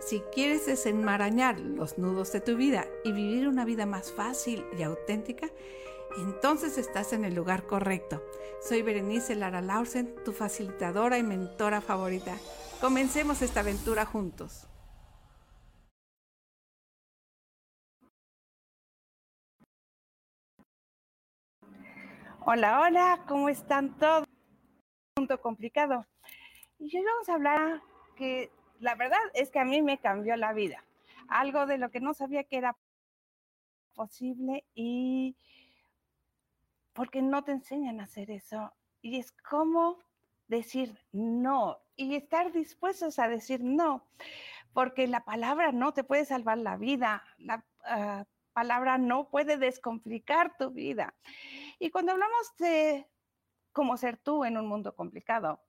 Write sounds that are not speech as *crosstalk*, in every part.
si quieres desenmarañar los nudos de tu vida y vivir una vida más fácil y auténtica, entonces estás en el lugar correcto. Soy Berenice Lara Lausen, tu facilitadora y mentora favorita. Comencemos esta aventura juntos. Hola, hola, ¿cómo están todos? Punto complicado. Y hoy vamos a hablar que la verdad es que a mí me cambió la vida. Algo de lo que no sabía que era posible y porque no te enseñan a hacer eso. Y es como decir no y estar dispuestos a decir no, porque la palabra no te puede salvar la vida, la uh, palabra no puede descomplicar tu vida. Y cuando hablamos de cómo ser tú en un mundo complicado,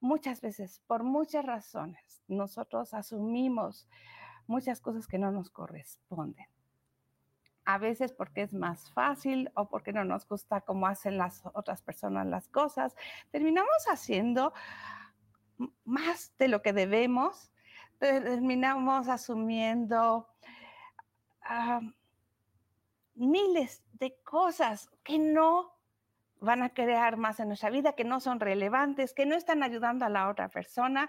muchas veces, por muchas razones, nosotros asumimos muchas cosas que no nos corresponden. A veces porque es más fácil o porque no nos gusta cómo hacen las otras personas las cosas, terminamos haciendo más de lo que debemos, terminamos asumiendo uh, miles de cosas que no van a crear más en nuestra vida, que no son relevantes, que no están ayudando a la otra persona.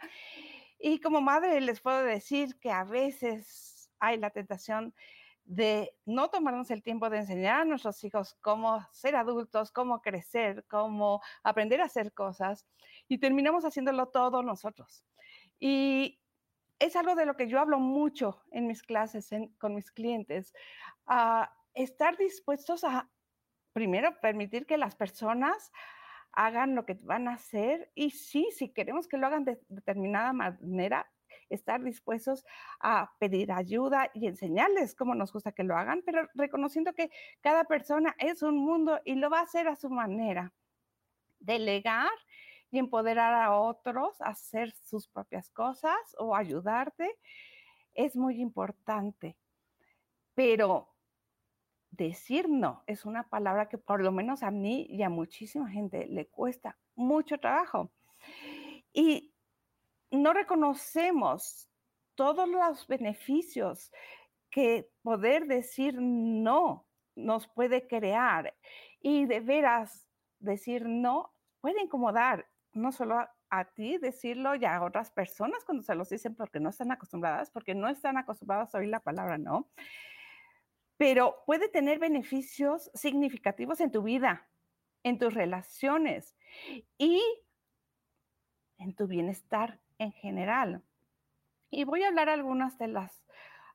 Y como madre les puedo decir que a veces hay la tentación de no tomarnos el tiempo de enseñar a nuestros hijos cómo ser adultos, cómo crecer, cómo aprender a hacer cosas y terminamos haciéndolo todo nosotros. Y es algo de lo que yo hablo mucho en mis clases con mis clientes, a estar dispuestos a primero, permitir que las personas hagan lo que van a hacer y sí, si queremos que lo hagan de determinada manera, estar dispuestos a pedir ayuda y enseñarles cómo nos gusta que lo hagan, pero reconociendo que cada persona es un mundo y lo va a hacer a su manera. Delegar y empoderar a otros a hacer sus propias cosas o ayudarte es muy importante. Pero decir no es una palabra que por lo menos a mí y a muchísima gente le cuesta mucho trabajo. Y no reconocemos todos los beneficios que poder decir no nos puede crear. Y de veras, decir no puede incomodar no solo a, ti decirlo y a otras personas cuando se los dicen porque no están acostumbradas, porque no están acostumbradas a oír la palabra no pero puede tener beneficios significativos en tu vida, en tus relaciones y en tu bienestar en general. Y voy a hablar algunos de los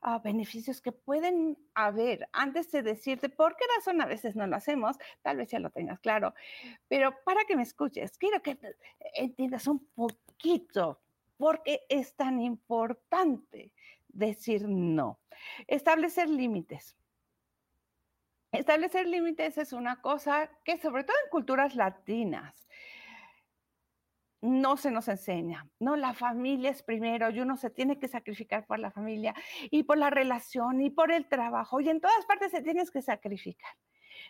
uh, beneficios que pueden haber antes de decirte por qué razón a veces no lo hacemos, tal vez ya lo tengas claro, pero para que me escuches, quiero que entiendas un poquito por qué es tan importante decir no. Establecer límites. Establecer límites es una cosa que sobre todo en culturas latinas no se nos enseña, ¿no? La familia es primero y uno se tiene que sacrificar por la familia y por la relación y por el trabajo y en todas partes se tienes que sacrificar.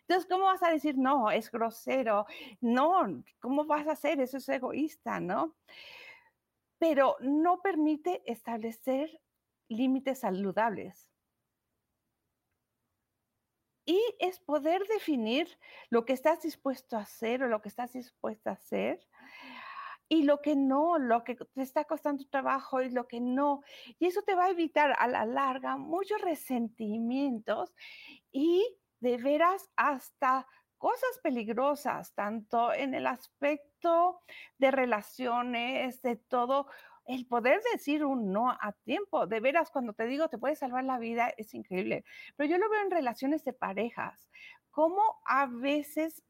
Entonces, ¿cómo vas a decir, no, es grosero? No, ¿cómo vas a hacer? Eso es egoísta, ¿no? Pero no permite establecer límites saludables y es poder definir lo que estás dispuesto a hacer o lo que estás dispuesta a hacer y lo que no, lo que te está costando trabajo y lo que no. Y eso te va a evitar a la larga muchos resentimientos y de veras hasta cosas peligrosas, tanto en el aspecto de relaciones, de todo. El poder decir un no a tiempo, de veras, cuando te digo te puede salvar la vida, es increíble. Pero yo lo veo en relaciones de parejas, cómo a veces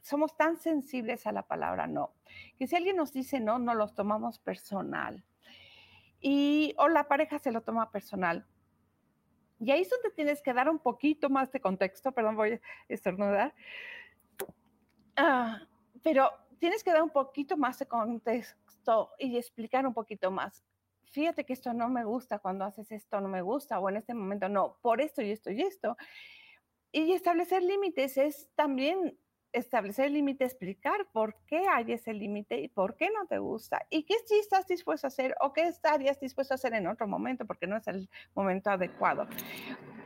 somos tan sensibles a la palabra no, que si alguien nos dice no, no los tomamos personal. Y, o la pareja se lo toma personal. Y ahí es donde tienes que dar un poquito más de contexto, perdón, voy a estornudar. Ah, pero tienes que dar un poquito más de contexto y explicar un poquito más. Fíjate que esto no me gusta, cuando haces esto no me gusta, o en este momento no, por esto y esto y esto. Y establecer límites es también establecer el límite, explicar por qué hay ese límite y por qué no te gusta y qué sí estás dispuesto a hacer o qué estarías dispuesto a hacer en otro momento porque no es el momento adecuado.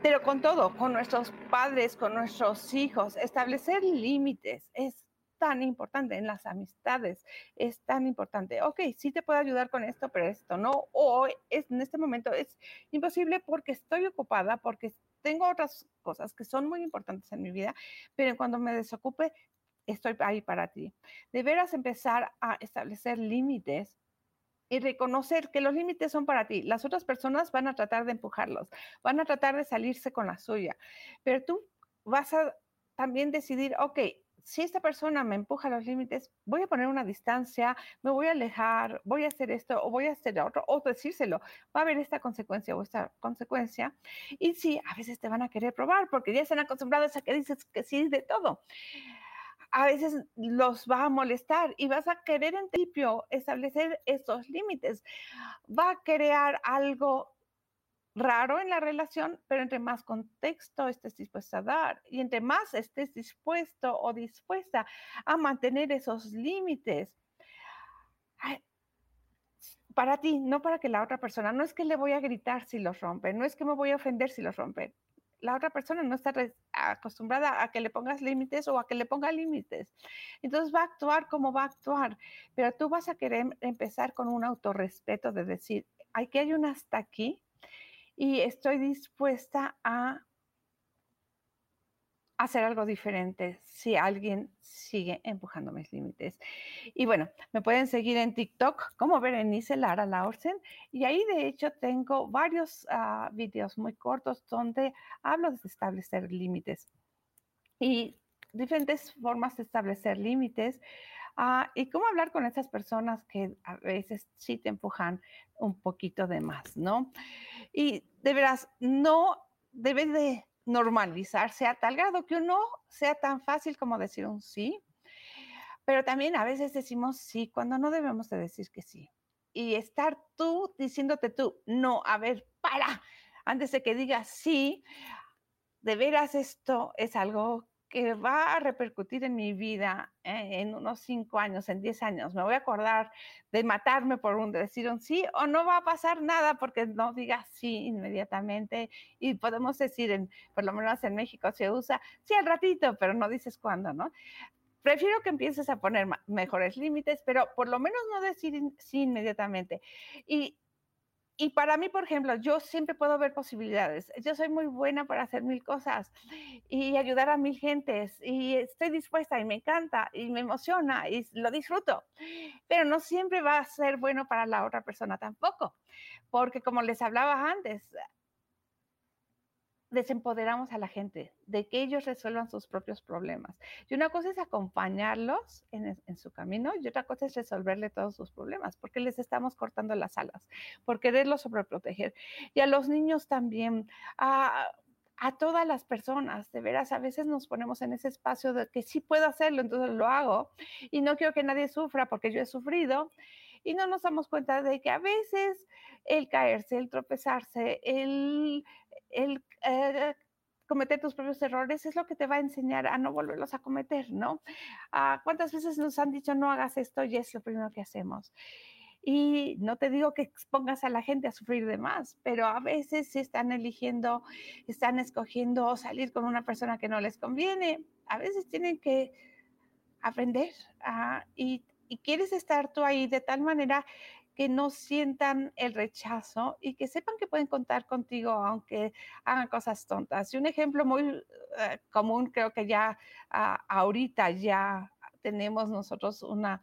Pero con todo, con nuestros padres, con nuestros hijos, establecer límites es tan importante en las amistades, es tan importante. Ok, sí te puedo ayudar con esto, pero esto no. O es, en este momento es imposible porque estoy ocupada, porque tengo otras cosas que son muy importantes en mi vida, pero cuando me desocupe, estoy ahí para ti. Deberás empezar a establecer límites y reconocer que los límites son para ti. Las otras personas van a tratar de empujarlos, van a tratar de salirse con la suya, pero tú vas a también decidir, ok, si esta persona me empuja a los límites, voy a poner una distancia, me voy a alejar, voy a hacer esto o voy a hacer otro, o decírselo, va a haber esta consecuencia o esta consecuencia. Y sí, a veces te van a querer probar porque ya están acostumbrados a que dices que sí de todo. A veces los va a molestar y vas a querer en principio establecer estos límites. Va a crear algo raro en la relación, pero entre más contexto estés dispuesta a dar y entre más estés dispuesto o dispuesta a mantener esos límites para ti, no para que la otra persona, no es que le voy a gritar si los rompe, no es que me voy a ofender si los rompe. La otra persona no está acostumbrada a que le pongas límites o a que le ponga límites. Entonces va a actuar como va a actuar, pero tú vas a querer empezar con un autorrespeto de decir, hay que hay un hasta aquí y estoy dispuesta a hacer algo diferente si alguien sigue empujando mis límites. Y bueno, me pueden seguir en TikTok como Berenice Lara Laursen y ahí de hecho tengo varios uh, videos muy cortos donde hablo de establecer límites y diferentes formas de establecer límites. Uh, y cómo hablar con esas personas que a veces sí te empujan un poquito de más, ¿no? Y de veras, no debe de normalizarse a tal grado que uno sea tan fácil como decir un sí, pero también a veces decimos sí cuando no debemos de decir que sí. Y estar tú diciéndote tú, no, a ver, para, antes de que digas sí, de veras esto es algo que va a repercutir en mi vida eh, en unos cinco años, en diez años. Me voy a acordar de matarme por un decir un sí o no va a pasar nada porque no digas sí inmediatamente y podemos decir, por lo menos en México se usa sí al ratito, pero no dices cuándo, ¿no? Prefiero que empieces a poner mejores límites, pero por lo menos no decir sí inmediatamente. Y y para mí, por ejemplo, yo siempre puedo ver posibilidades. Yo soy muy buena para hacer mil cosas y ayudar a mil gentes y estoy dispuesta y me encanta y me emociona y lo disfruto. Pero no siempre va a ser bueno para la otra persona tampoco, porque como les hablaba antes, desempoderamos a la gente, de que ellos resuelvan sus propios problemas. Y una cosa es acompañarlos en, su camino y otra cosa es resolverle todos sus problemas, porque les estamos cortando las alas, por quererlos sobreproteger. Y a los niños también, a, a todas las personas, de veras, a veces nos ponemos en ese espacio de que sí puedo hacerlo, entonces lo hago y no quiero que nadie sufra porque yo he sufrido y no nos damos cuenta de que a veces el caerse, el tropezarse, el el eh, cometer tus propios errores es lo que te va a enseñar a no volverlos a cometer, ¿no? Ah, ¿Cuántas veces nos han dicho no hagas esto y es lo primero que hacemos? Y no te digo que expongas a la gente a sufrir de más, pero a veces si están eligiendo, están escogiendo salir con una persona que no les conviene. A veces tienen que aprender y, y quieres estar tú ahí de tal manera que no sientan el rechazo y que sepan que pueden contar contigo aunque hagan cosas tontas. Y un ejemplo muy eh, común, creo que ya ah, ahorita ya tenemos nosotros una,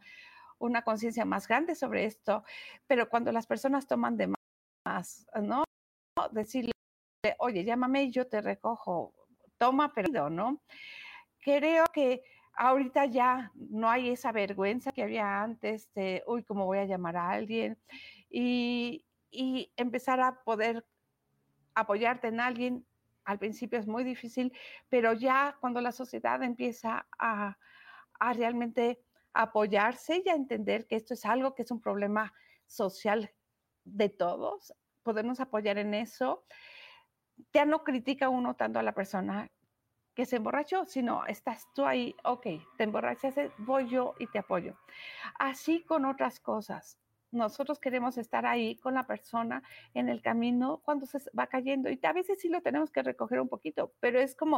una conciencia más grande sobre esto, pero cuando las personas toman de más, ¿no? Decirle, oye, llámame y yo te recojo, toma perdido, ¿no? Creo que ahorita ya no hay esa vergüenza que había antes de, uy, ¿cómo voy a llamar a alguien? Y, y empezar a poder apoyarte en alguien. Al principio es muy difícil, pero ya cuando la sociedad empieza a, a realmente apoyarse y a entender que esto es algo que es un problema social de todos, podernos apoyar en eso, ya no critica uno tanto a la persona que se emborrachó, sino estás tú ahí, ok, te emborrachaste, voy yo y te apoyo. Así con otras cosas. Nosotros queremos estar ahí con la persona en el camino cuando se va cayendo y a veces sí lo tenemos que recoger un poquito, pero es como,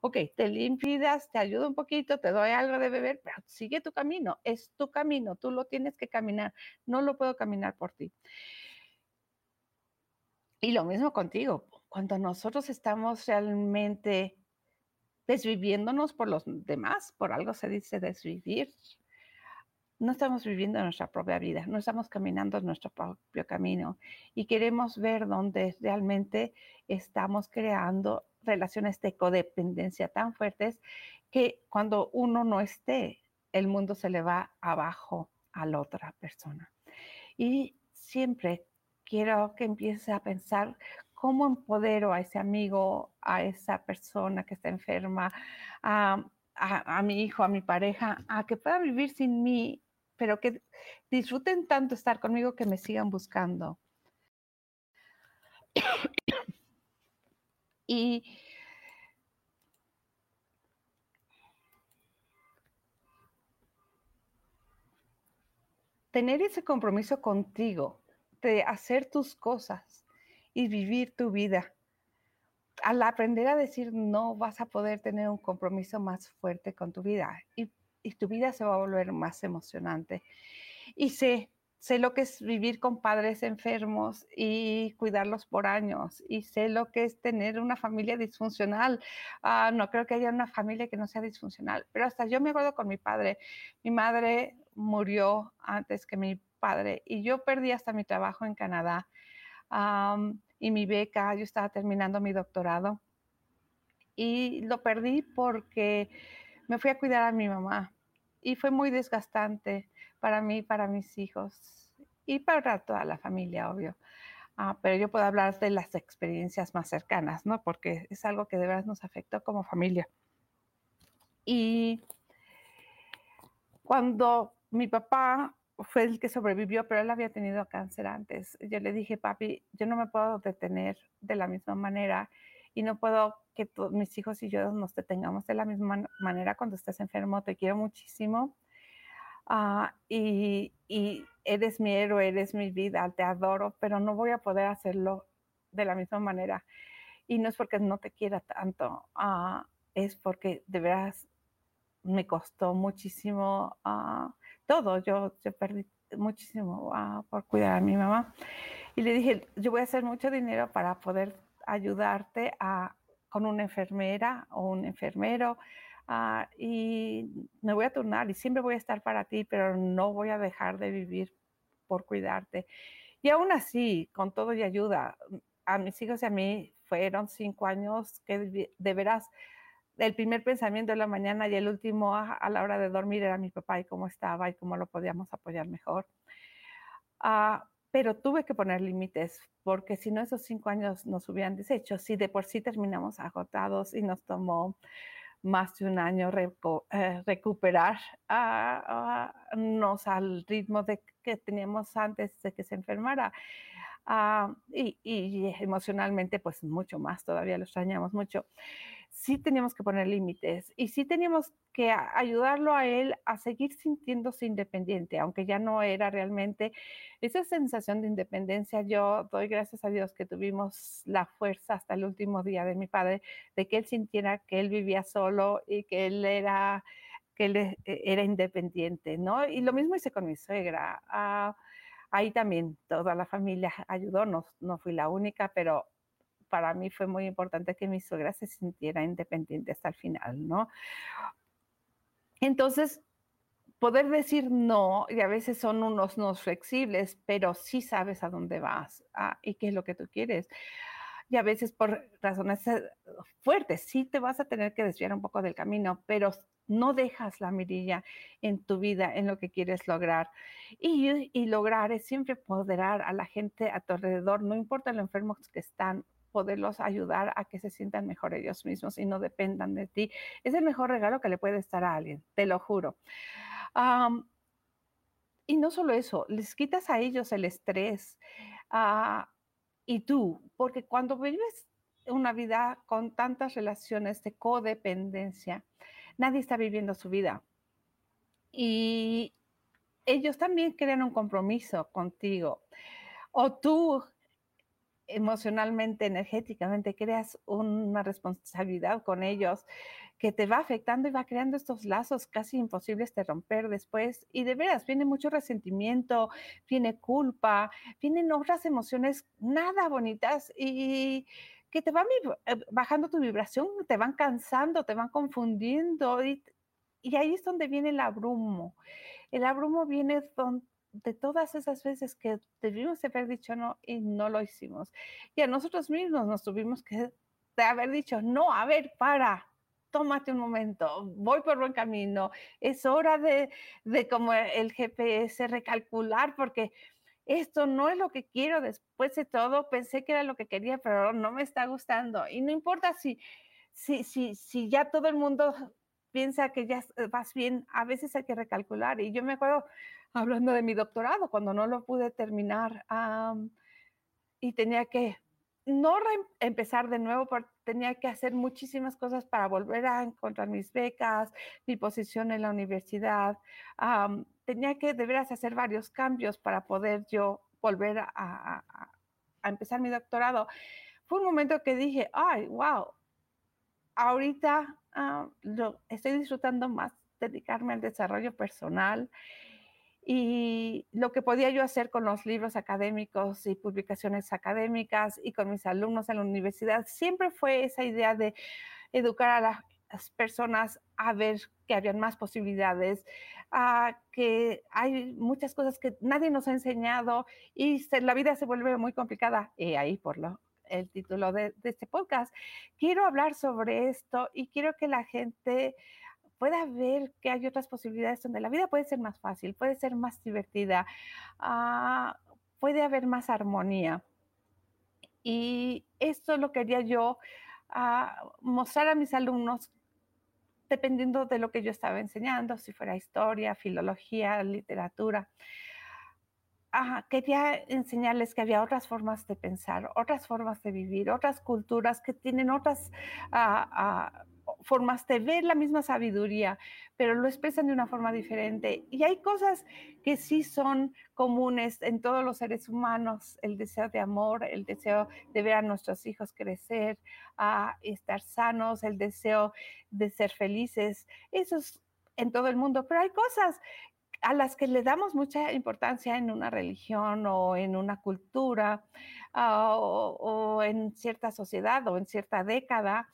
ok, te limpias, te ayudo un poquito, te doy algo de beber, pero sigue tu camino, es tu camino, tú lo tienes que caminar, no lo puedo caminar por ti. Y lo mismo contigo, cuando nosotros estamos realmente desviviéndonos por los demás, por algo se dice desvivir. No estamos viviendo nuestra propia vida, no estamos caminando nuestro propio camino y queremos ver dónde realmente estamos creando relaciones de codependencia tan fuertes que cuando uno no esté, el mundo se le va abajo a la otra persona. Y siempre quiero que empieces a pensar cómo empodero a ese amigo, a esa persona que está enferma, a, mi hijo, a mi pareja, a que puedan vivir sin mí, pero que disfruten tanto estar conmigo que me sigan buscando. y tener ese compromiso contigo de hacer tus cosas y vivir tu vida. Al aprender a decir no, vas a poder tener un compromiso más fuerte con tu vida y, tu vida se va a volver más emocionante. Y sé, sé lo que es vivir con padres enfermos y cuidarlos por años. Y sé lo que es tener una familia disfuncional. Ah, no creo que haya una familia que no sea disfuncional, pero hasta yo me acuerdo con mi padre. Mi madre murió antes que mi padre y yo perdí hasta mi trabajo en Canadá y mi beca, yo estaba terminando mi doctorado y lo perdí porque me fui a cuidar a mi mamá y fue muy desgastante para mí, para mis hijos y para toda la familia, obvio. Ah, pero yo puedo hablar de las experiencias más cercanas, ¿no? Porque es algo que de verdad nos afectó como familia. Y cuando mi papá fue el que sobrevivió, pero él había tenido cáncer antes. Yo le dije, papi, yo no me puedo detener de la misma manera y no puedo que mis hijos y yo nos detengamos de la misma manera cuando estés enfermo. Te quiero muchísimo. Ah, y, eres mi héroe, eres mi vida, te adoro, pero no voy a poder hacerlo de la misma manera. Y no es porque no te quiera tanto, ah, es porque de veras me costó muchísimo uh, todo. Yo, perdí muchísimo uh, por cuidar a mi mamá. Y le dije, yo voy a hacer mucho dinero para poder ayudarte a, con una enfermera o un enfermero. Uh, y me voy a turnar y siempre voy a estar para ti, pero no voy a dejar de vivir por cuidarte. Y aún así, con todo y ayuda, a mis hijos y a mí fueron cinco años que de veras el primer pensamiento de la mañana y el último a, la hora de dormir era mi papá y cómo estaba y cómo lo podíamos apoyar mejor. Ah, pero tuve que poner límites porque si no esos cinco años nos hubieran deshecho. Si de por sí terminamos agotados y nos tomó más de un año eh, recuperar al ritmo de que teníamos antes de que se enfermara. Ah, y, y, emocionalmente, pues mucho más, todavía lo extrañamos mucho sí teníamos que poner límites y sí teníamos que ayudarlo a él a seguir sintiéndose independiente, aunque ya no era realmente esa sensación de independencia. Yo doy gracias a Dios que tuvimos la fuerza hasta el último día de mi padre, de que él sintiera que él vivía solo y que él era que él e, era independiente, ¿no? Y lo mismo hice con mi suegra. Ah, ahí también toda la familia ayudó, no, no fui la única, pero para mí fue muy importante que mi suegra se sintiera independiente hasta el final, ¿no? Entonces, poder decir no, y a veces son unos no flexibles, pero sí sabes a dónde vas ah, y qué es lo que tú quieres. Y a veces por razones eh, fuertes, sí te vas a tener que desviar un poco del camino, pero no dejas la mirilla en tu vida, en lo que quieres lograr. Y, y lograr es siempre poderar a la gente a tu alrededor, no importa lo enfermos que están, poderlos ayudar a que se sientan mejor ellos mismos y no dependan de ti. Es el mejor regalo que le puede estar a alguien, te lo juro. y no solo eso, les quitas a ellos el estrés ah, y tú, porque cuando vives una vida con tantas relaciones de codependencia, nadie está viviendo su vida. Y ellos también crean un compromiso contigo. O tú emocionalmente, energéticamente, creas una responsabilidad con ellos que te va afectando y va creando estos lazos casi imposibles de romper después. Y de veras, viene mucho resentimiento, viene culpa, vienen otras emociones nada bonitas y que te van eh, bajando tu vibración, te van cansando, te van confundiendo y, ahí es donde viene el abrumo. El abrumo viene donde de todas esas veces que debimos haber dicho no y no lo hicimos. Y a nosotros mismos nos tuvimos que haber dicho, no, a ver, para, tómate un momento, voy por buen camino, es hora de, de como el GPS recalcular porque esto no es lo que quiero después de todo, pensé que era lo que quería, pero no me está gustando. Y no importa si, si, si, si ya todo el mundo piensa que ya vas bien, a veces hay que recalcular. Y yo me acuerdo hablando de mi doctorado, cuando no lo pude terminar y tenía que no empezar de nuevo, pero tenía que hacer muchísimas cosas para volver a encontrar mis becas, mi posición en la universidad. tenía que de veras hacer varios cambios para poder yo volver a, a, empezar mi doctorado. Fue un momento que dije, ay, wow, ahorita lo, estoy disfrutando más dedicarme al desarrollo personal y lo que podía yo hacer con los libros académicos y publicaciones académicas y con mis alumnos en la universidad, siempre fue esa idea de educar a las personas a ver que habían más posibilidades, a que hay muchas cosas que nadie nos ha enseñado y la vida se vuelve muy complicada. Y ahí por lo, el título de, de este podcast, quiero hablar sobre esto y quiero que la gente pueda ver que hay otras posibilidades donde la vida puede ser más fácil, puede ser más divertida, ah, puede haber más armonía. Y esto lo quería yo ah, mostrar a mis alumnos dependiendo de lo que yo estaba enseñando, si fuera historia, filología, literatura. Ah, quería enseñarles que había otras formas de pensar, otras formas de vivir, otras culturas que tienen otras formas de ver la misma sabiduría, pero lo expresan de una forma diferente. Y hay cosas que sí son comunes en todos los seres humanos, el deseo de amor, el deseo de ver a nuestros hijos crecer, a estar sanos, el deseo de ser felices, eso es en todo el mundo, pero hay cosas a las que le damos mucha importancia en una religión o en una cultura ah, o, en cierta sociedad o en cierta década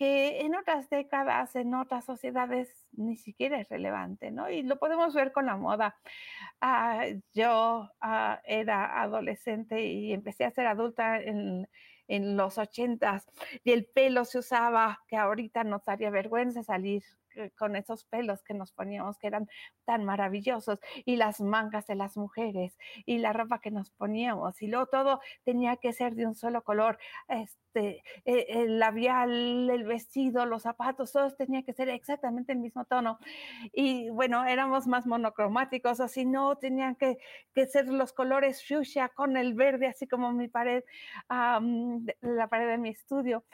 que en otras décadas, en otras sociedades, ni siquiera es relevante, ¿no? Y lo podemos ver con la moda. Ah, yo ah, era adolescente y empecé a ser adulta en, en los ochentas y el pelo se usaba, que ahorita nos daría vergüenza salir con esos pelos que nos poníamos que eran tan maravillosos y las mangas de las mujeres y la ropa que nos poníamos y luego todo tenía que ser de un solo color, este, e, el labial, el vestido, los zapatos, todos tenía que ser exactamente el mismo tono. Y bueno, éramos más monocromáticos, así no tenían que, que ser los colores fuchsia con el verde, así como mi pared, la pared de mi estudio.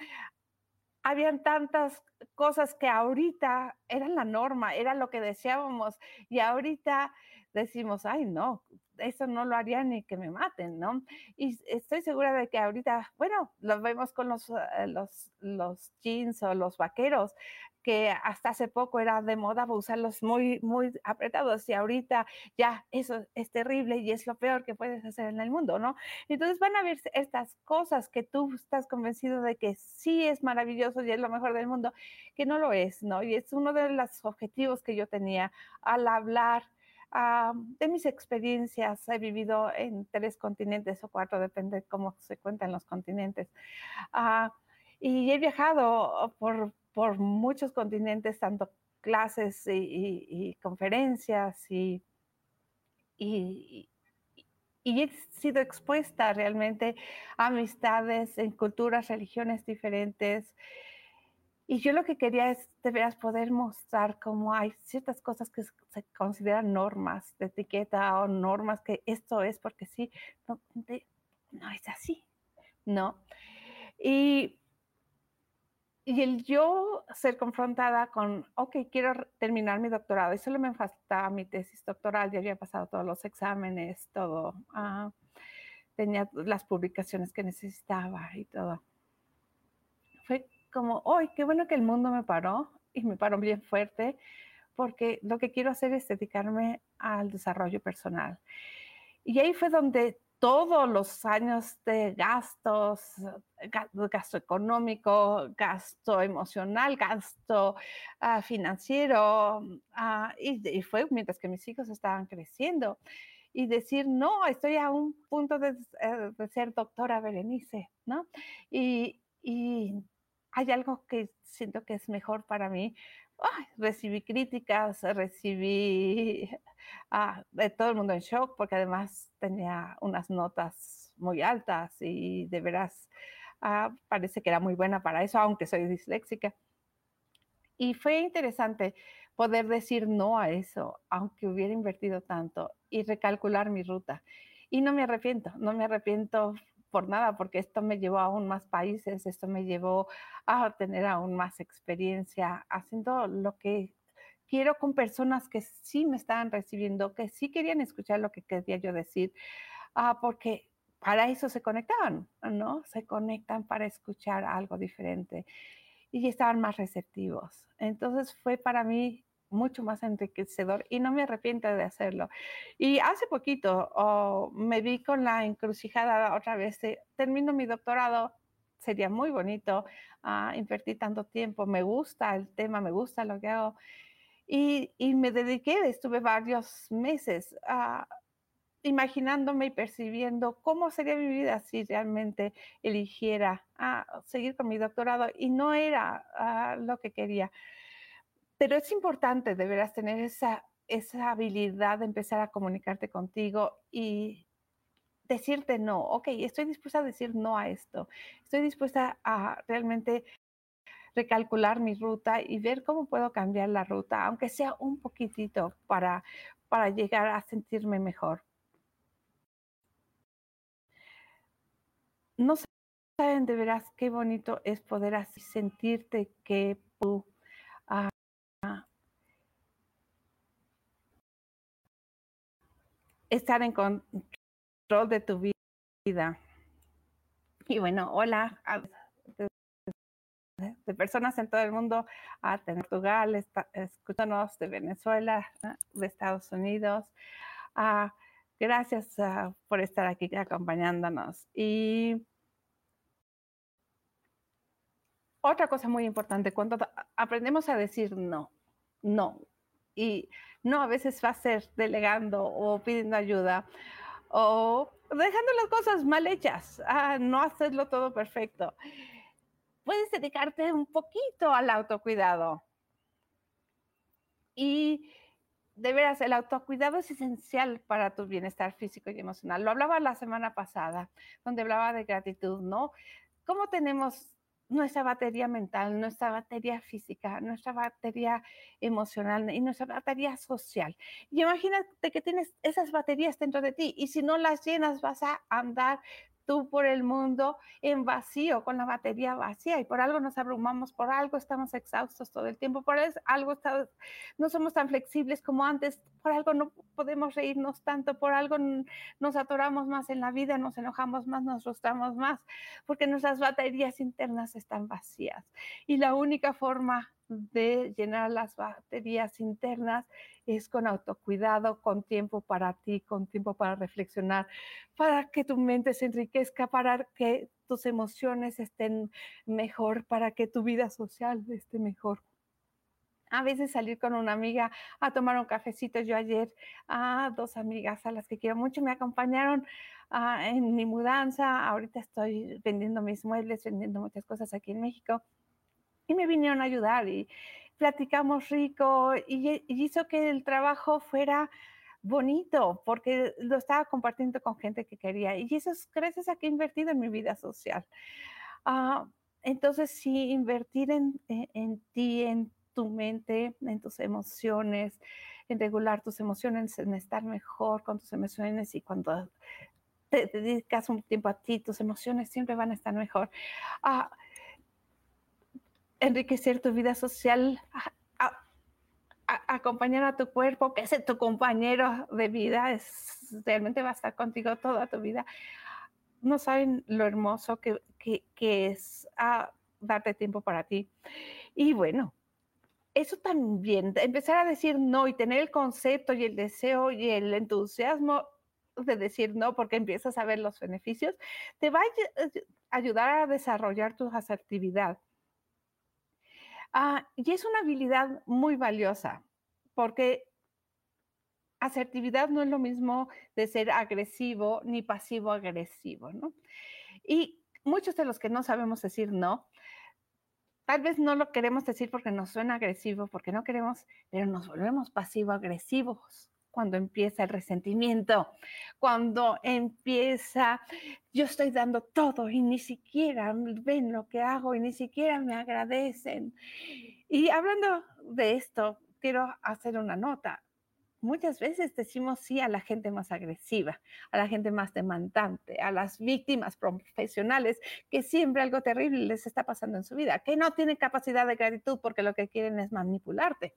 Habían tantas cosas que ahorita eran la norma, era lo que deseábamos y ahorita decimos, ay no, eso no lo haría ni que me maten, ¿no? Y estoy segura de que ahorita, bueno, lo vemos con los, eh, los, los jeans o los vaqueros, que hasta hace poco era de moda usarlos muy, muy apretados y ahorita ya eso es terrible y es lo peor que puedes hacer en el mundo, ¿no? Entonces van a ver estas cosas que tú estás convencido de que sí es maravilloso y es lo mejor del mundo, que no lo es, ¿no? Y es uno de los objetivos que yo tenía al hablar ah, de mis experiencias. He vivido en tres continentes o cuatro, depende de cómo se cuentan los continentes. Ah, y he viajado por por muchos continentes, tanto clases y, conferencias y, y, he sido expuesta realmente a amistades en culturas, religiones diferentes. Y yo lo que quería es de poder mostrar cómo hay ciertas cosas que se consideran normas de etiqueta o normas que esto es porque sí, no, no es así, ¿no? Y y el yo ser confrontada con, ok, quiero terminar mi doctorado, y solo me faltaba mi tesis doctoral, ya había pasado todos los exámenes, todo, ah, tenía las publicaciones que necesitaba y todo. Fue como, ¡ay, qué bueno que el mundo me paró! Y me paró bien fuerte, porque lo que quiero hacer es dedicarme al desarrollo personal. Y ahí fue donde todos los años de gastos, gasto económico, gasto emocional, gasto ah, financiero, ah, y, fue mientras que mis hijos estaban creciendo. Y decir, no, estoy a un punto de, eh, ser doctora Berenice, ¿no? Y, y hay algo que siento que es mejor para mí, recibí críticas, recibí *laughs* ah, de todo el mundo en shock porque además tenía unas notas muy altas y de veras ah, parece que era muy buena para eso, aunque soy disléxica. Y fue interesante poder decir no a eso, aunque hubiera invertido tanto, y recalcular mi ruta. Y no me arrepiento, no me arrepiento por nada, porque esto me llevó a aún más países, esto me llevó a tener aún más experiencia haciendo lo que quiero con personas que sí me estaban recibiendo, que sí querían escuchar lo que quería yo decir, ah, porque para eso se conectaban, ¿no? Se conectan para escuchar algo diferente y estaban más receptivos. Entonces fue para mí mucho más enriquecedor y no me arrepiento de hacerlo. Y hace poquito oh, me vi con la encrucijada otra vez, termino mi doctorado, sería muy bonito uh, invertir tanto tiempo, me gusta el tema, me gusta lo que hago. Y, y me dediqué, estuve varios meses uh, imaginándome y percibiendo cómo sería mi vida si realmente eligiera uh, seguir con mi doctorado y no era lo que quería. Pero es importante, deberás tener esa, esa habilidad de empezar a comunicarte contigo y decirte no. Ok, estoy dispuesta a decir no a esto. Estoy dispuesta a realmente recalcular mi ruta y ver cómo puedo cambiar la ruta, aunque sea un poquitito para, para llegar a sentirme mejor. No saben de veras qué bonito es poder así sentirte que tú estar en control de tu vida. Y bueno, hola de, personas en todo el mundo, a Portugal, escúchanos de Venezuela, de Estados Unidos. Ah, gracias ah, por estar aquí acompañándonos. Y otra cosa muy importante, cuando aprendemos a decir no, no, y no, a veces va a ser delegando o pidiendo ayuda o dejando las cosas mal hechas, ah, no hacerlo todo perfecto. Puedes dedicarte un poquito al autocuidado. Y de veras, el autocuidado es esencial para tu bienestar físico y emocional. Lo hablaba la semana pasada, donde hablaba de gratitud, ¿no? ¿Cómo tenemos nuestra batería mental, nuestra batería física, nuestra batería emocional y nuestra batería social. Y imagínate que tienes esas baterías dentro de ti y si no las llenas vas a andar tú por el mundo en vacío, con la batería vacía y por algo nos abrumamos, por algo estamos exhaustos todo el tiempo, por algo no somos tan flexibles como antes, por algo no podemos reírnos tanto, por algo nos atoramos más en la vida, nos enojamos más, nos frustramos más, porque nuestras baterías internas están vacías. Y la única forma de llenar las baterías internas es con autocuidado, con tiempo para ti, con tiempo para reflexionar, para que tu mente se enriquezca, para que tus emociones estén mejor, para que tu vida social esté mejor. A veces salir con una amiga a tomar un cafecito. Yo ayer a dos amigas a las que quiero mucho me acompañaron ah, en mi mudanza. Ahorita estoy vendiendo mis muebles, vendiendo muchas cosas aquí en México y me vinieron a ayudar y platicamos rico y, hizo que el trabajo fuera bonito porque lo estaba compartiendo con gente que quería y eso es gracias a que he invertido en mi vida social. Ah, entonces, sí, invertir en, en, ti, en tu mente, en tus emociones, en regular tus emociones, en estar mejor con tus emociones y cuando te, dedicas un tiempo a ti, tus emociones siempre van a estar mejor. Ah, enriquecer tu vida social, acompañar a tu cuerpo, que es tu compañero de vida, realmente va a estar contigo toda tu vida. No saben lo hermoso que, es darte tiempo para ti. Y bueno, eso también, empezar a decir no y tener el concepto y el deseo y el entusiasmo de decir no porque empiezas a ver los beneficios, te va a ayudar a desarrollar tu asertividad Ah, y es una habilidad muy valiosa, porque asertividad no es lo mismo de ser agresivo ni pasivo agresivo, ¿no? Y muchos de los que no sabemos decir no, tal vez no lo queremos decir porque nos suena agresivo, porque no queremos, pero nos volvemos pasivo agresivos cuando empieza el resentimiento, cuando empieza, yo estoy dando todo y ni siquiera ven lo que hago y ni siquiera me agradecen. Y hablando de esto, quiero hacer una nota. Muchas veces decimos sí a la gente más agresiva, a la gente más demandante, a las víctimas profesionales que siempre algo terrible les está pasando en su vida, que no tienen capacidad de gratitud porque lo que quieren es manipularte.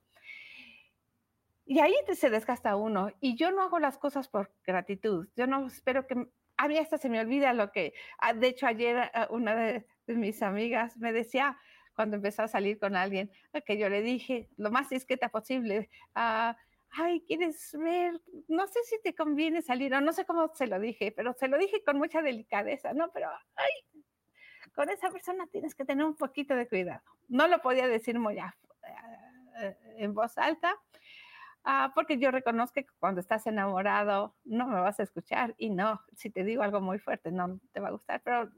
Y ahí se desgasta uno. Y yo no hago las cosas por gratitud. Yo no espero que... A mí hasta se me olvida lo que... Ah, de hecho, ayer ah, una de, mis amigas me decía, cuando empezó a salir con alguien, que yo le dije, lo más discreta posible, uh, ay, ¿quieres ver? No sé si te conviene salir, o no sé cómo se lo dije, pero se lo dije con mucha delicadeza, ¿no? Pero, ay, con esa persona tienes que tener un poquito de cuidado. No lo podía decir muy en voz alta, Ah, porque yo reconozco que cuando estás enamorado no me vas a escuchar y no, si te digo algo muy fuerte no te va a gustar, pero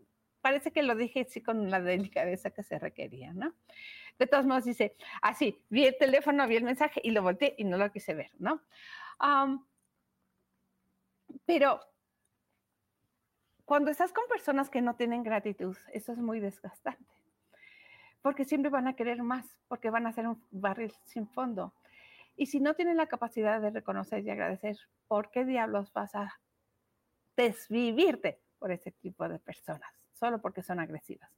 parece que lo dije sí con la delicadeza que se requería, ¿no? De todos modos dice, así, vi el teléfono, vi el mensaje y lo volteé y no lo quise ver, ¿no? pero cuando estás con personas que no tienen gratitud, eso es muy desgastante, porque siempre van a querer más, porque van a ser un barril sin fondo. Y si no tienes la capacidad de reconocer y agradecer, ¿por qué diablos vas a desvivirte por ese tipo de personas? Solo porque son agresivas.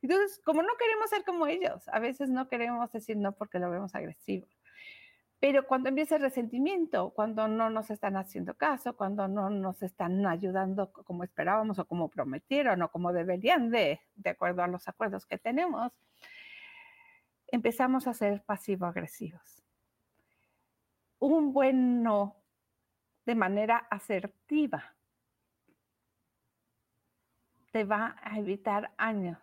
Entonces, como no queremos ser como ellos, a veces no queremos decir no porque lo vemos agresivo. Pero cuando empieza el resentimiento, cuando no nos están haciendo caso, cuando no nos están ayudando como esperábamos o como prometieron o como deberían de, de acuerdo a los acuerdos que tenemos, empezamos a ser pasivo-agresivos un buen no de manera asertiva te va a evitar años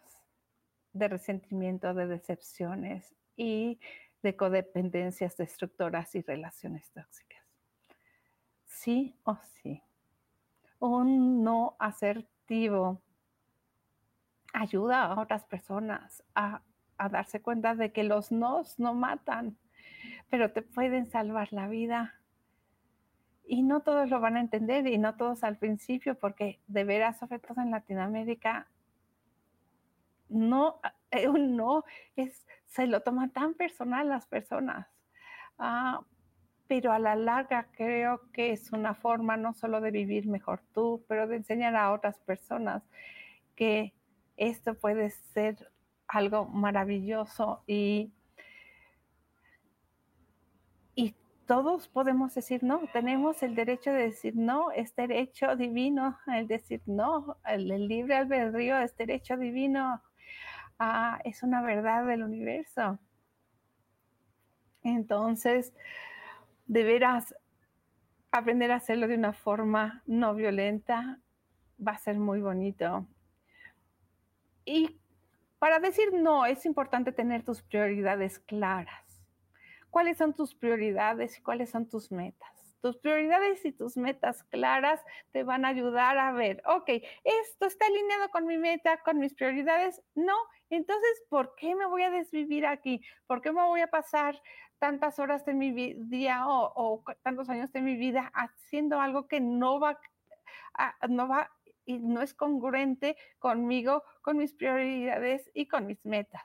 de resentimiento, de decepciones y de codependencias destructoras y relaciones tóxicas. Sí o sí. Un no asertivo ayuda a otras personas a, a darse cuenta de que los nos no matan, pero te pueden salvar la vida. Y no todos lo van a entender y no todos al principio, porque de veras, sobre todo en Latinoamérica, no, *laughs* no es, se lo toman tan personal las personas. Ah, pero a la larga creo que es una forma no solo de vivir mejor tú, pero de enseñar a otras personas que esto puede ser algo maravilloso y, y todos podemos decir no, tenemos el derecho de decir no, es derecho divino el decir no, el, libre albedrío es derecho divino, ah, es una verdad del universo. Entonces, deberás aprender a hacerlo de una forma no violenta, va a ser muy bonito. Y para decir no, es importante tener tus prioridades claras. ¿Cuáles son tus prioridades y cuáles son tus metas? Tus prioridades y tus metas claras te van a ayudar a ver, ok, esto está alineado con mi meta, con mis prioridades. No, entonces, ¿por qué me voy a desvivir aquí? ¿Por qué me voy a pasar tantas horas de mi día o, tantos años de mi vida haciendo algo que no va, no va y no es congruente conmigo, con mis prioridades y con mis metas.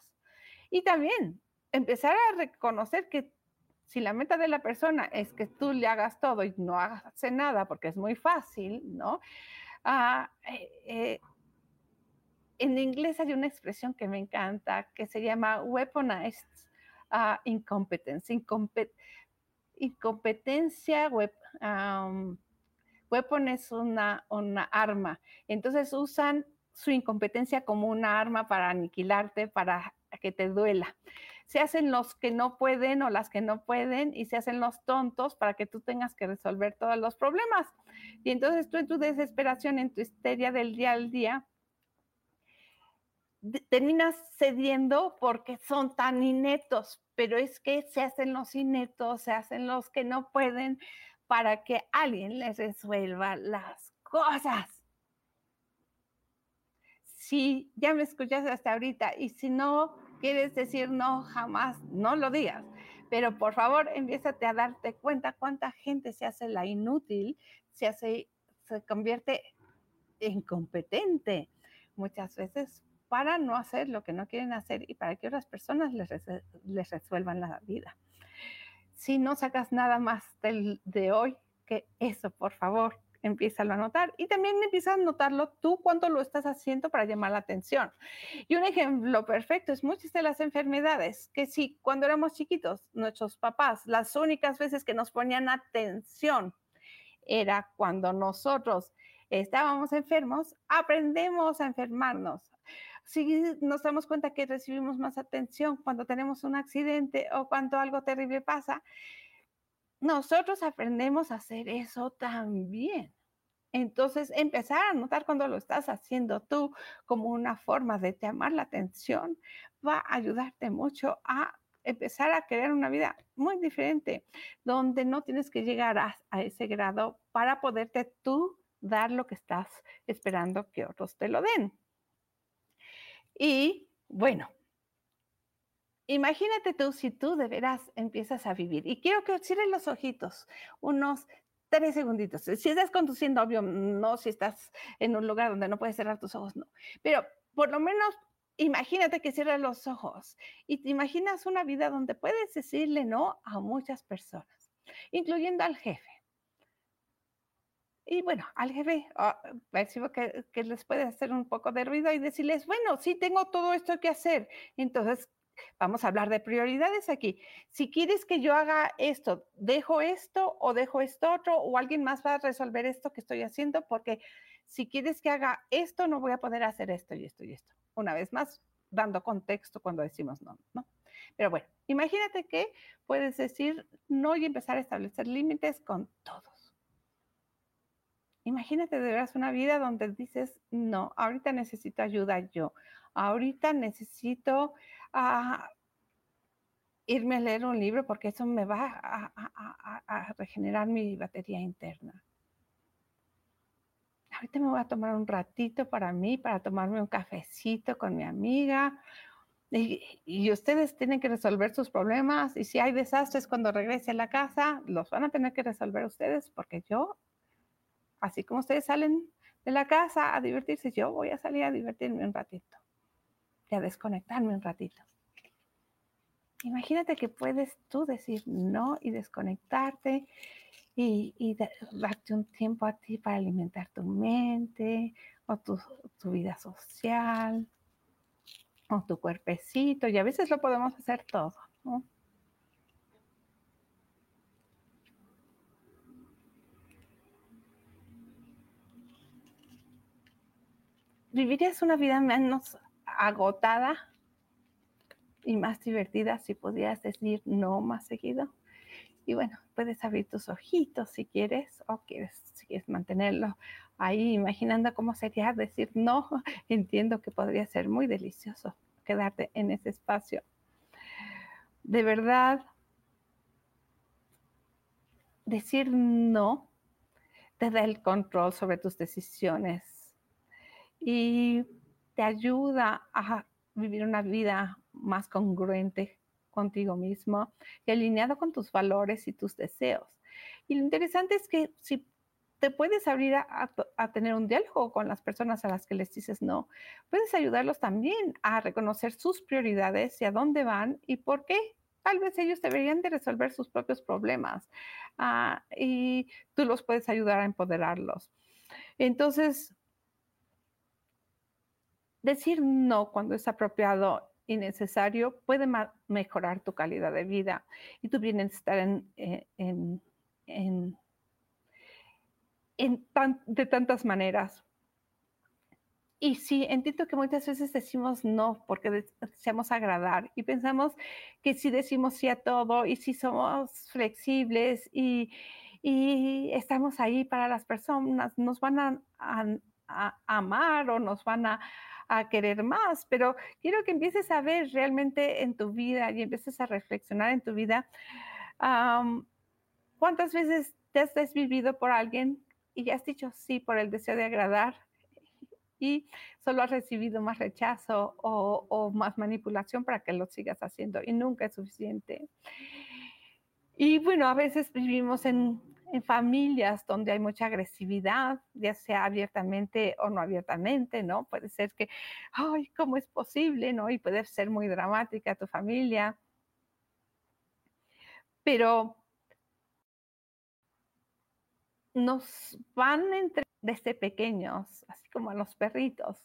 Y también empezar a reconocer que si la meta de la persona es que tú le hagas todo y no hagas nada porque es muy fácil, ¿no? Ah, eh, eh, en inglés hay una expresión que me encanta que se llama weaponized uh, incompetence. incompetencia, weapon es una, una arma. Entonces usan su incompetencia como una arma para aniquilarte, para que te duela. Se hacen los que no pueden o las que no pueden y se hacen los tontos para que tú tengas que resolver todos los problemas. Y entonces tú en tu desesperación, en tu histeria del día al día, terminas cediendo porque son tan ineptos, pero es que se hacen los ineptos, se hacen los que no pueden para que alguien les resuelva las cosas. Si ya me escuchas hasta ahorita y si no quieres decir no, jamás, no lo digas. Pero por favor, empiézate a darte cuenta cuánta gente se hace la inútil, se hace, se convierte incompetente muchas veces para no hacer lo que no quieren hacer y para que otras personas les, resuelvan la vida. Si no sacas nada más de hoy que eso, por favor, empieza a notar y también empieza a notarlo tú cuánto lo estás haciendo para llamar la atención. Y un ejemplo perfecto es muchas de las enfermedades que si cuando éramos chiquitos, nuestros papás, las únicas veces que nos ponían atención era cuando nosotros estábamos enfermos, aprendemos a enfermarnos, si nos damos cuenta que recibimos más atención cuando tenemos un accidente o cuando algo terrible pasa, nosotros aprendemos a hacer eso también. Entonces, empezar a notar cuando lo estás haciendo tú como una forma de llamar la atención va a ayudarte mucho a empezar a crear una vida muy diferente, donde no tienes que llegar a, a, ese grado para poderte tú dar lo que estás esperando que otros te lo den. Y bueno, imagínate tú si tú de veras empiezas a vivir. Y quiero que cierres los ojitos unos tres segunditos. Si estás conduciendo, obvio, no, si estás en un lugar donde no puedes cerrar tus ojos, no. Pero por lo menos imagínate que cierras los ojos y te imaginas una vida donde puedes decirle no a muchas personas, incluyendo al jefe. Y bueno, al jefe, ah, percibo que, que, les puede hacer un poco de ruido y decirles, bueno, sí tengo todo esto que hacer. Entonces, vamos a hablar de prioridades aquí. Si quieres que yo haga esto, dejo esto o dejo esto otro o alguien más va a resolver esto que estoy haciendo porque si quieres que haga esto, no voy a poder hacer esto y esto y esto. Una vez más, dando contexto cuando decimos no, ¿no? Pero bueno, imagínate que puedes decir no y empezar a establecer límites con todo. Imagínate de veras una vida donde dices, no, ahorita necesito ayuda yo, ahorita necesito ah, irme a leer un libro porque eso me va a, regenerar mi batería interna. Ahorita me voy a tomar un ratito para mí, para tomarme un cafecito con mi amiga. Y, y, ustedes tienen que resolver sus problemas y si hay desastres cuando regrese a la casa, los van a tener que resolver ustedes porque yo Así como ustedes salen de la casa a divertirse, yo voy a salir a divertirme un ratito a desconectarme un ratito. Imagínate que puedes tú decir no y desconectarte y, darte un tiempo a ti para alimentar tu mente o tu, tu vida social o tu cuerpecito. Y a veces lo podemos hacer todo. ¿Vivirías una vida menos agotada y más divertida si pudieras decir no más seguido? Y bueno, puedes abrir tus ojitos si quieres o quieres, quieres mantenerlo ahí imaginando cómo sería decir no. *laughs* Entiendo que podría ser muy delicioso quedarte en ese espacio. De verdad, decir no te da el control sobre tus decisiones y te ayuda a vivir una vida más congruente contigo mismo y alineado con tus valores y tus deseos. Y lo interesante es que si te puedes abrir a, tener un diálogo con las personas a las que les dices no, puedes ayudarlos también a reconocer sus prioridades y a dónde van y por qué. Tal vez ellos deberían de resolver sus propios problemas ah, y tú los puedes ayudar a empoderarlos. Entonces, decir no cuando es apropiado y necesario puede mejorar tu calidad de vida y tu bienestar en, eh, en, en, de tantas maneras. Y sí, entiendo que muchas veces decimos no porque deseamos agradar y pensamos que si decimos sí a todo y si somos flexibles y, y estamos ahí para las personas, nos van a amar o nos van a, a querer más, pero quiero que empieces a ver realmente en tu vida y empieces a reflexionar en tu vida cuántas veces te has desvivido por alguien y ya has dicho sí por el deseo de agradar y solo has recibido más rechazo o, o más manipulación para que lo sigas haciendo y nunca es suficiente. Y bueno, a veces vivimos en en familias donde hay mucha agresividad, ya sea abiertamente o no abiertamente, ¿no? Puede ser que, ay, ¿cómo es posible, no? Y puede ser muy dramática tu familia. Pero nos van entre desde pequeños, así como a los perritos,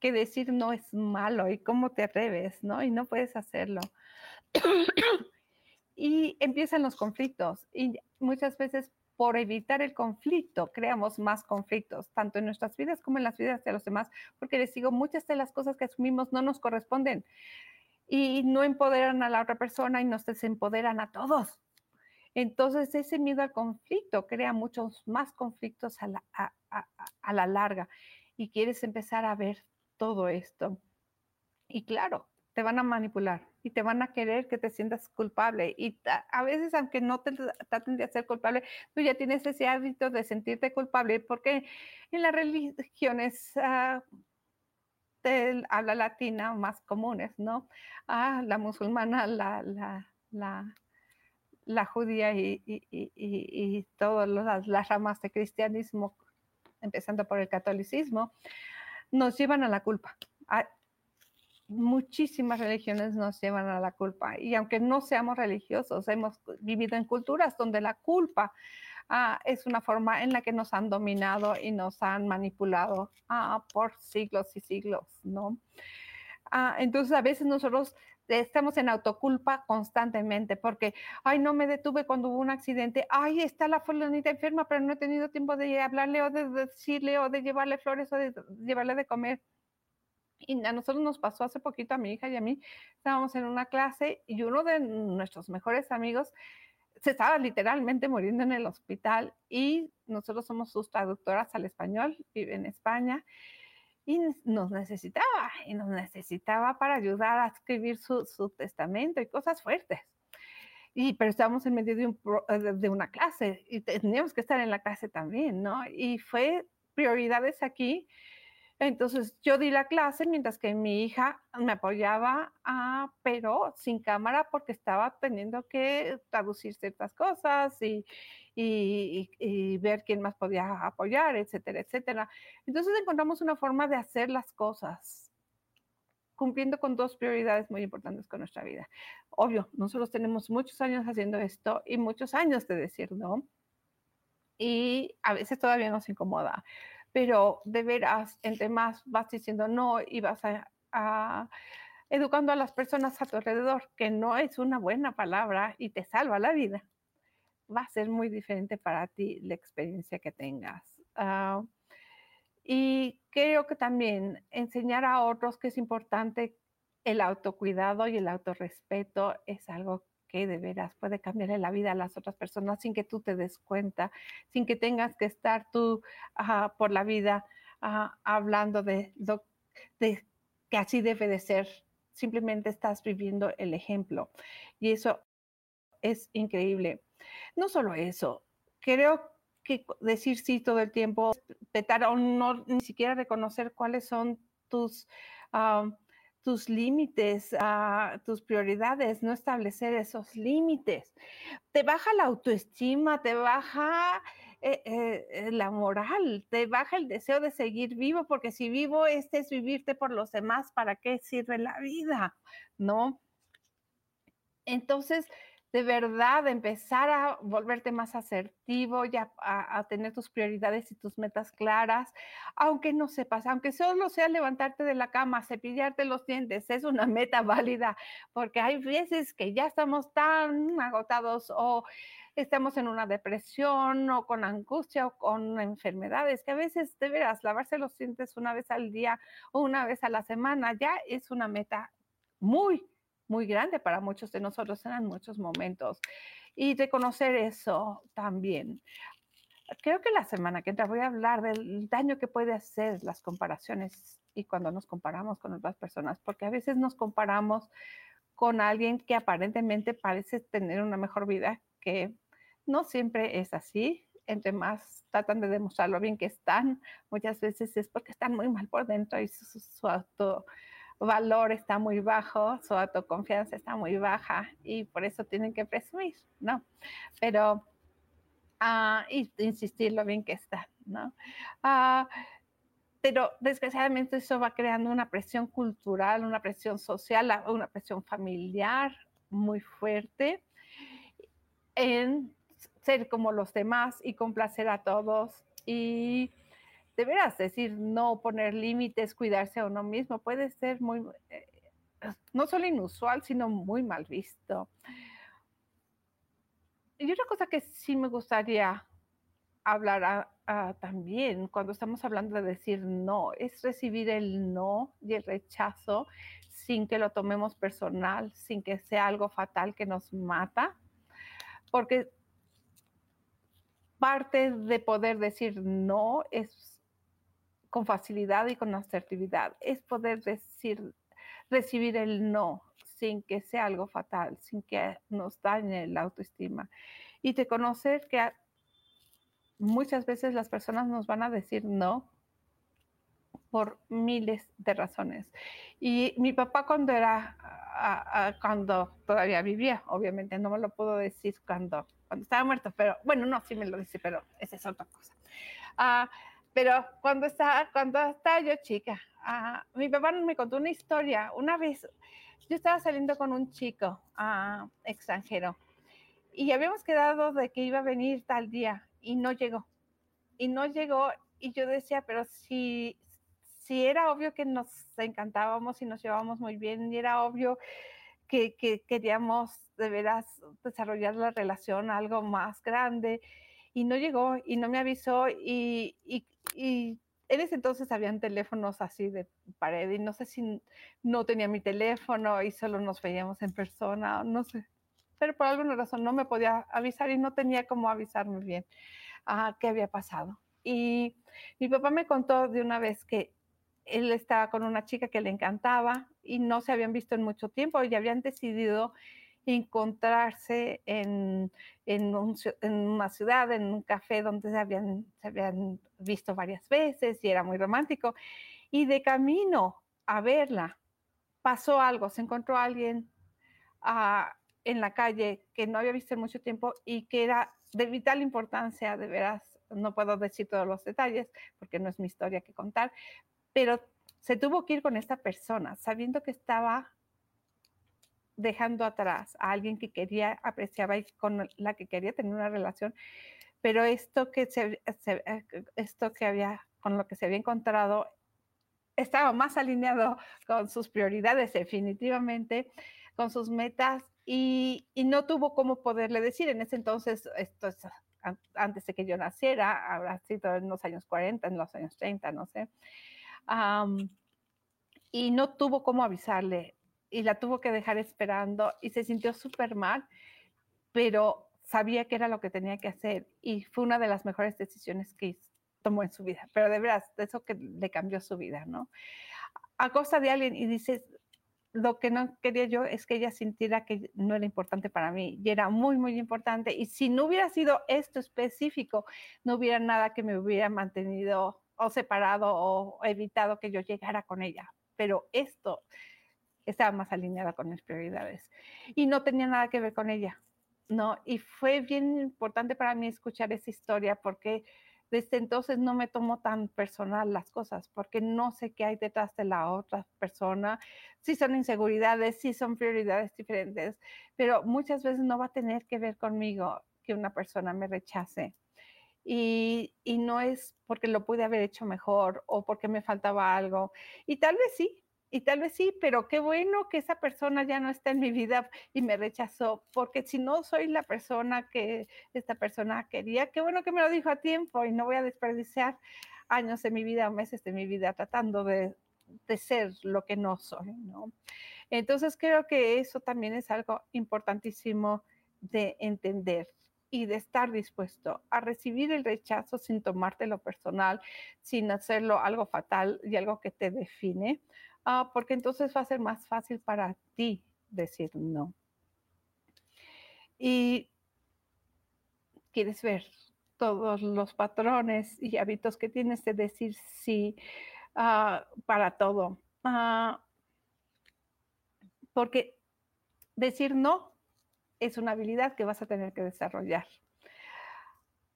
que decir no es malo y cómo te atreves, ¿no? Y no puedes hacerlo. *coughs* y empiezan los conflictos y muchas veces por evitar el conflicto, creamos más conflictos, tanto en nuestras vidas como en las vidas de los demás, porque les digo, muchas de las cosas que asumimos no nos corresponden y no empoderan a la otra persona y nos desempoderan a todos. Entonces, ese miedo al conflicto crea muchos más conflictos a la, a la larga y quieres empezar a ver todo esto. Y claro, te van a manipular y te van a querer que te sientas culpable. Y a veces, aunque no te traten de hacer culpable, tú ya tienes ese hábito de sentirte culpable, porque en las religiones uh, habla latina más comunes, ¿no? Ah, la musulmana, la, la, la, la judía y, y, y, y todas las, las ramas de cristianismo, empezando por el catolicismo, nos llevan a la culpa muchísimas religiones nos llevan a la culpa. Y aunque no seamos religiosos, hemos vivido en culturas donde la culpa ah, es una forma en la que nos han dominado y nos han manipulado ah, por siglos y siglos, ¿no? Ah, entonces a veces nosotros estamos en autoculpa constantemente porque, ay, no me detuve cuando hubo un accidente, ay, está la fulanita enferma, pero no he tenido tiempo de hablarle o de decirle o de llevarle flores o de llevarle de comer. Y a nosotros nos pasó hace poquito a mi hija y a mí, estábamos en una clase y uno de nuestros mejores amigos se estaba literalmente muriendo en el hospital y nosotros somos sus traductoras al español, vive en España y nos necesitaba y nos necesitaba para ayudar a escribir su, su testamento y cosas fuertes. Y, pero estábamos en medio de, un, de una clase y teníamos que estar en la clase también, ¿no? Y fue prioridades aquí entonces yo di la clase mientras que mi hija me apoyaba, ah, pero sin cámara porque estaba teniendo que traducir ciertas cosas y, y, ver quién más podía apoyar, etcétera, etcétera. Entonces encontramos una forma de hacer las cosas cumpliendo con dos prioridades muy importantes con nuestra vida. Obvio, nosotros tenemos muchos años haciendo esto y muchos años de decir no. Y a veces todavía nos incomoda, pero de veras, entre más vas diciendo no y vas a, educando a las personas a tu alrededor, que no es una buena palabra y te salva la vida, va a ser muy diferente para ti la experiencia que tengas. Ah, y creo que también enseñar a otros que es importante el autocuidado y el autorrespeto es algo que de veras puede cambiarle la vida a las otras personas sin que tú te des cuenta, sin que tengas que estar tú por la vida hablando de, de que así debe de ser. Simplemente estás viviendo el ejemplo. Y eso es increíble. No solo eso, creo que decir sí todo el tiempo, petar o no ni siquiera reconocer cuáles son tus, tus límites, uh, tus prioridades, no establecer esos límites. Te baja la autoestima, te baja eh, eh, la moral, te baja el deseo de seguir vivo, porque si vivo este es vivirte por los demás, ¿para qué sirve la vida? ¿No? Entonces, de verdad empezar a volverte más asertivo y a, tener tus prioridades y tus metas claras, aunque no sepas, aunque solo sea levantarte de la cama, cepillarte los dientes, es una *laughs* meta válida, porque hay veces que ya estamos tan agotados o estamos en una depresión o con angustia o con enfermedades, que a veces de veras lavarse los dientes una vez al día o una vez a la semana ya es una meta muy muy grande para muchos de nosotros en muchos momentos. Y reconocer eso también. Creo que la semana que entra voy a hablar del daño que puede hacer las comparaciones y cuando nos comparamos con otras personas, porque a veces nos comparamos con alguien que aparentemente parece tener una mejor vida, que no siempre es así. Entre más tratan de demostrar lo bien que están, muchas veces es porque están muy mal por dentro y su, su auto valor está muy bajo, su autoconfianza está muy baja y por eso tienen que presumir, ¿no? Pero, uh, y insistir lo bien que está, ¿no? Uh, pero desgraciadamente eso va creando una presión cultural, una presión social, una presión familiar muy fuerte en ser como los demás y complacer a todos y de veras decir no, poner límites, cuidarse a uno mismo, puede ser muy, eh, no solo inusual, sino muy mal visto. Y otra cosa que sí me gustaría hablar también cuando estamos hablando de decir no, es recibir el no y el rechazo sin que lo tomemos personal, sin que sea algo fatal que nos mata, porque parte de poder decir no es con facilidad y con asertividad. Es poder decir, recibir el no sin que sea algo fatal, sin que nos dañe la autoestima. Y de conocer que muchas veces las personas nos van a decir no por miles de razones. Y mi papá cuando era, cuando todavía vivía, obviamente no me lo puedo decir cuando, cuando estaba muerto, pero bueno, no, sí me lo dice, pero esa es otra cosa. Ah, pero cuando estaba, cuando estaba yo chica, ah, mi papá me contó una historia. Una vez yo estaba saliendo con un chico ah, extranjero y habíamos quedado de que iba a venir tal día y no llegó. Y no llegó y yo decía, pero si, si era obvio que nos encantábamos y nos llevábamos muy bien y era obvio que, que queríamos de veras desarrollar la relación algo más grande y no llegó y no me avisó y, y, y en ese entonces habían teléfonos así de pared y no sé si no tenía mi teléfono y solo nos veíamos en persona, no sé. Pero por alguna razón no me podía avisar y no tenía cómo avisarme bien a qué había pasado. Y mi papá me contó de una vez que él estaba con una chica que le encantaba y no se habían visto en mucho tiempo y habían decidido encontrarse en, en, una ciudad, en un café donde se habían, se habían visto varias veces y era muy romántico. Y de camino a verla, pasó algo, se encontró alguien ah, en la calle que no había visto en mucho tiempo y que era de vital importancia, de veras, no puedo decir todos los detalles porque no es mi historia que contar, pero se tuvo que ir con esta persona, sabiendo que estaba dejando atrás a alguien que quería, apreciaba y con la que quería tener una relación, pero esto que, se, eh, esto que había, con lo que se había encontrado, estaba más alineado con sus prioridades definitivamente, con sus metas y, y no tuvo cómo poderle decir en ese entonces, esto es antes de que yo naciera, habrá sido en los años 40, en los años 30, no sé. y no tuvo cómo avisarle y la tuvo que dejar esperando y se sintió súper mal, pero sabía que era lo que tenía que hacer y fue una de las mejores decisiones que tomó en su vida, pero de verdad, eso que le cambió su vida, ¿no? A costa de alguien y dices, lo que no quería yo es que ella sintiera que no era importante para mí y era muy, muy importante. Y si no hubiera sido esto específico, no hubiera nada que me hubiera mantenido o separado o evitado que yo llegara con ella. Pero esto estaba más alineada con mis prioridades y no tenía nada que ver con ella. No, y fue bien importante para mí escuchar esa historia porque desde entonces no me tomo tan personal las cosas porque no sé qué hay detrás de la otra persona, si son inseguridades, si son prioridades diferentes, pero muchas veces no va a tener que ver conmigo que una persona me rechace. Y, y no es porque lo pude haber hecho mejor o porque me faltaba algo. Y tal vez sí, y tal vez sí, pero qué bueno que esa persona ya no está en mi vida y me rechazó, porque si no soy la persona que esta persona quería, qué bueno que me lo dijo a tiempo y no voy a desperdiciar años de mi vida o meses de mi vida tratando de, de ser lo que no soy, ¿no? Entonces creo que eso también es algo importantísimo de entender y de estar dispuesto a recibir el rechazo sin tomártelo personal, sin hacerlo algo fatal y algo que te define, Ah, porque entonces va a ser más fácil para ti decir no. Y quieres ver todos los patrones y hábitos que tienes de decir sí ah, para todo. Ah, porque decir no es una habilidad que vas a tener que desarrollar.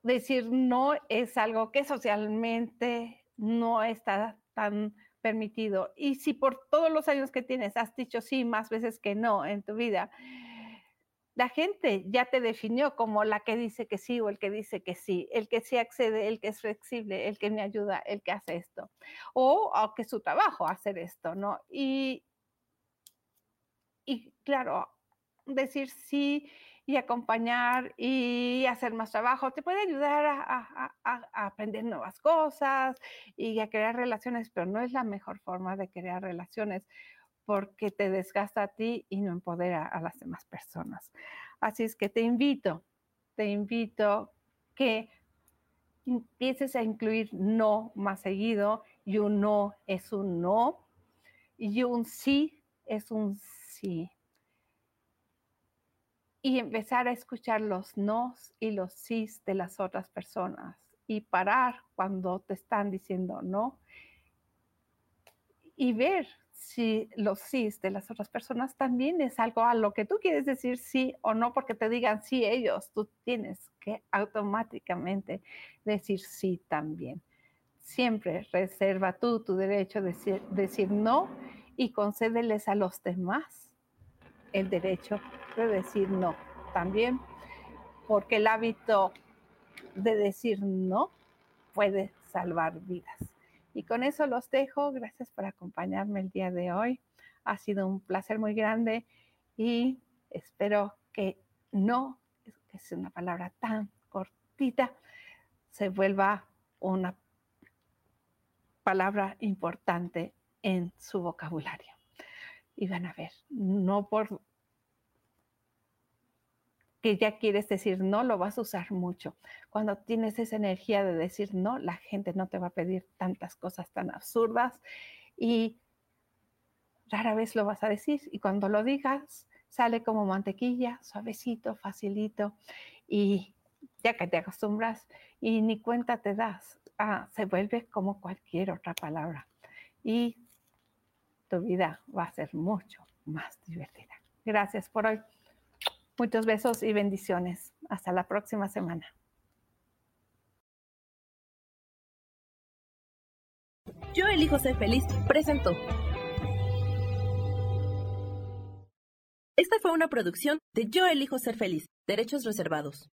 Decir no es algo que socialmente no está tan permitido. Y si por todos los años que tienes has dicho sí más veces que no en tu vida, la gente ya te definió como la que dice que sí o el que dice que sí, el que sí accede, el que es flexible, el que me ayuda, el que hace esto, o, que es su trabajo hacer esto, ¿no? Y, y claro, decir sí y acompañar y hacer más trabajo. Te puede ayudar a, aprender nuevas cosas y a crear relaciones, pero no es la mejor forma de crear relaciones porque te desgasta a ti y no empodera a las demás personas. Así es que te invito, te invito que empieces a incluir no más seguido y un no es un no y un sí es un sí y empezar a escuchar los nos y los sís de las otras personas y parar cuando te están diciendo no y ver si los sís de las otras personas también es algo a lo que tú quieres decir sí o no porque te digan sí ellos, tú tienes que automáticamente decir sí también. Siempre reserva tú tu derecho de decir, decir no y concédeles a los demás el derecho de decir no también, porque el hábito de decir no puede salvar vidas. Y con eso los dejo. Gracias por acompañarme el día de hoy. Ha sido un placer muy grande y espero que no, que es una palabra tan cortita, se vuelva una palabra importante en su vocabulario y van a ver, no por que ya quieres decir no, lo vas a usar mucho. Cuando tienes esa energía de decir no, la gente no te va a pedir tantas cosas tan absurdas y rara vez lo vas a decir. Y cuando lo digas, sale como mantequilla, suavecito, facilito y ya que te acostumbras y ni cuenta te das, ah, se vuelve como cualquier otra palabra. Y tu vida va a ser mucho más divertida. Gracias por hoy. Muchos besos y bendiciones. Hasta la próxima semana. Yo elijo ser feliz presentó. Esta fue una producción de Yo elijo ser feliz, derechos reservados.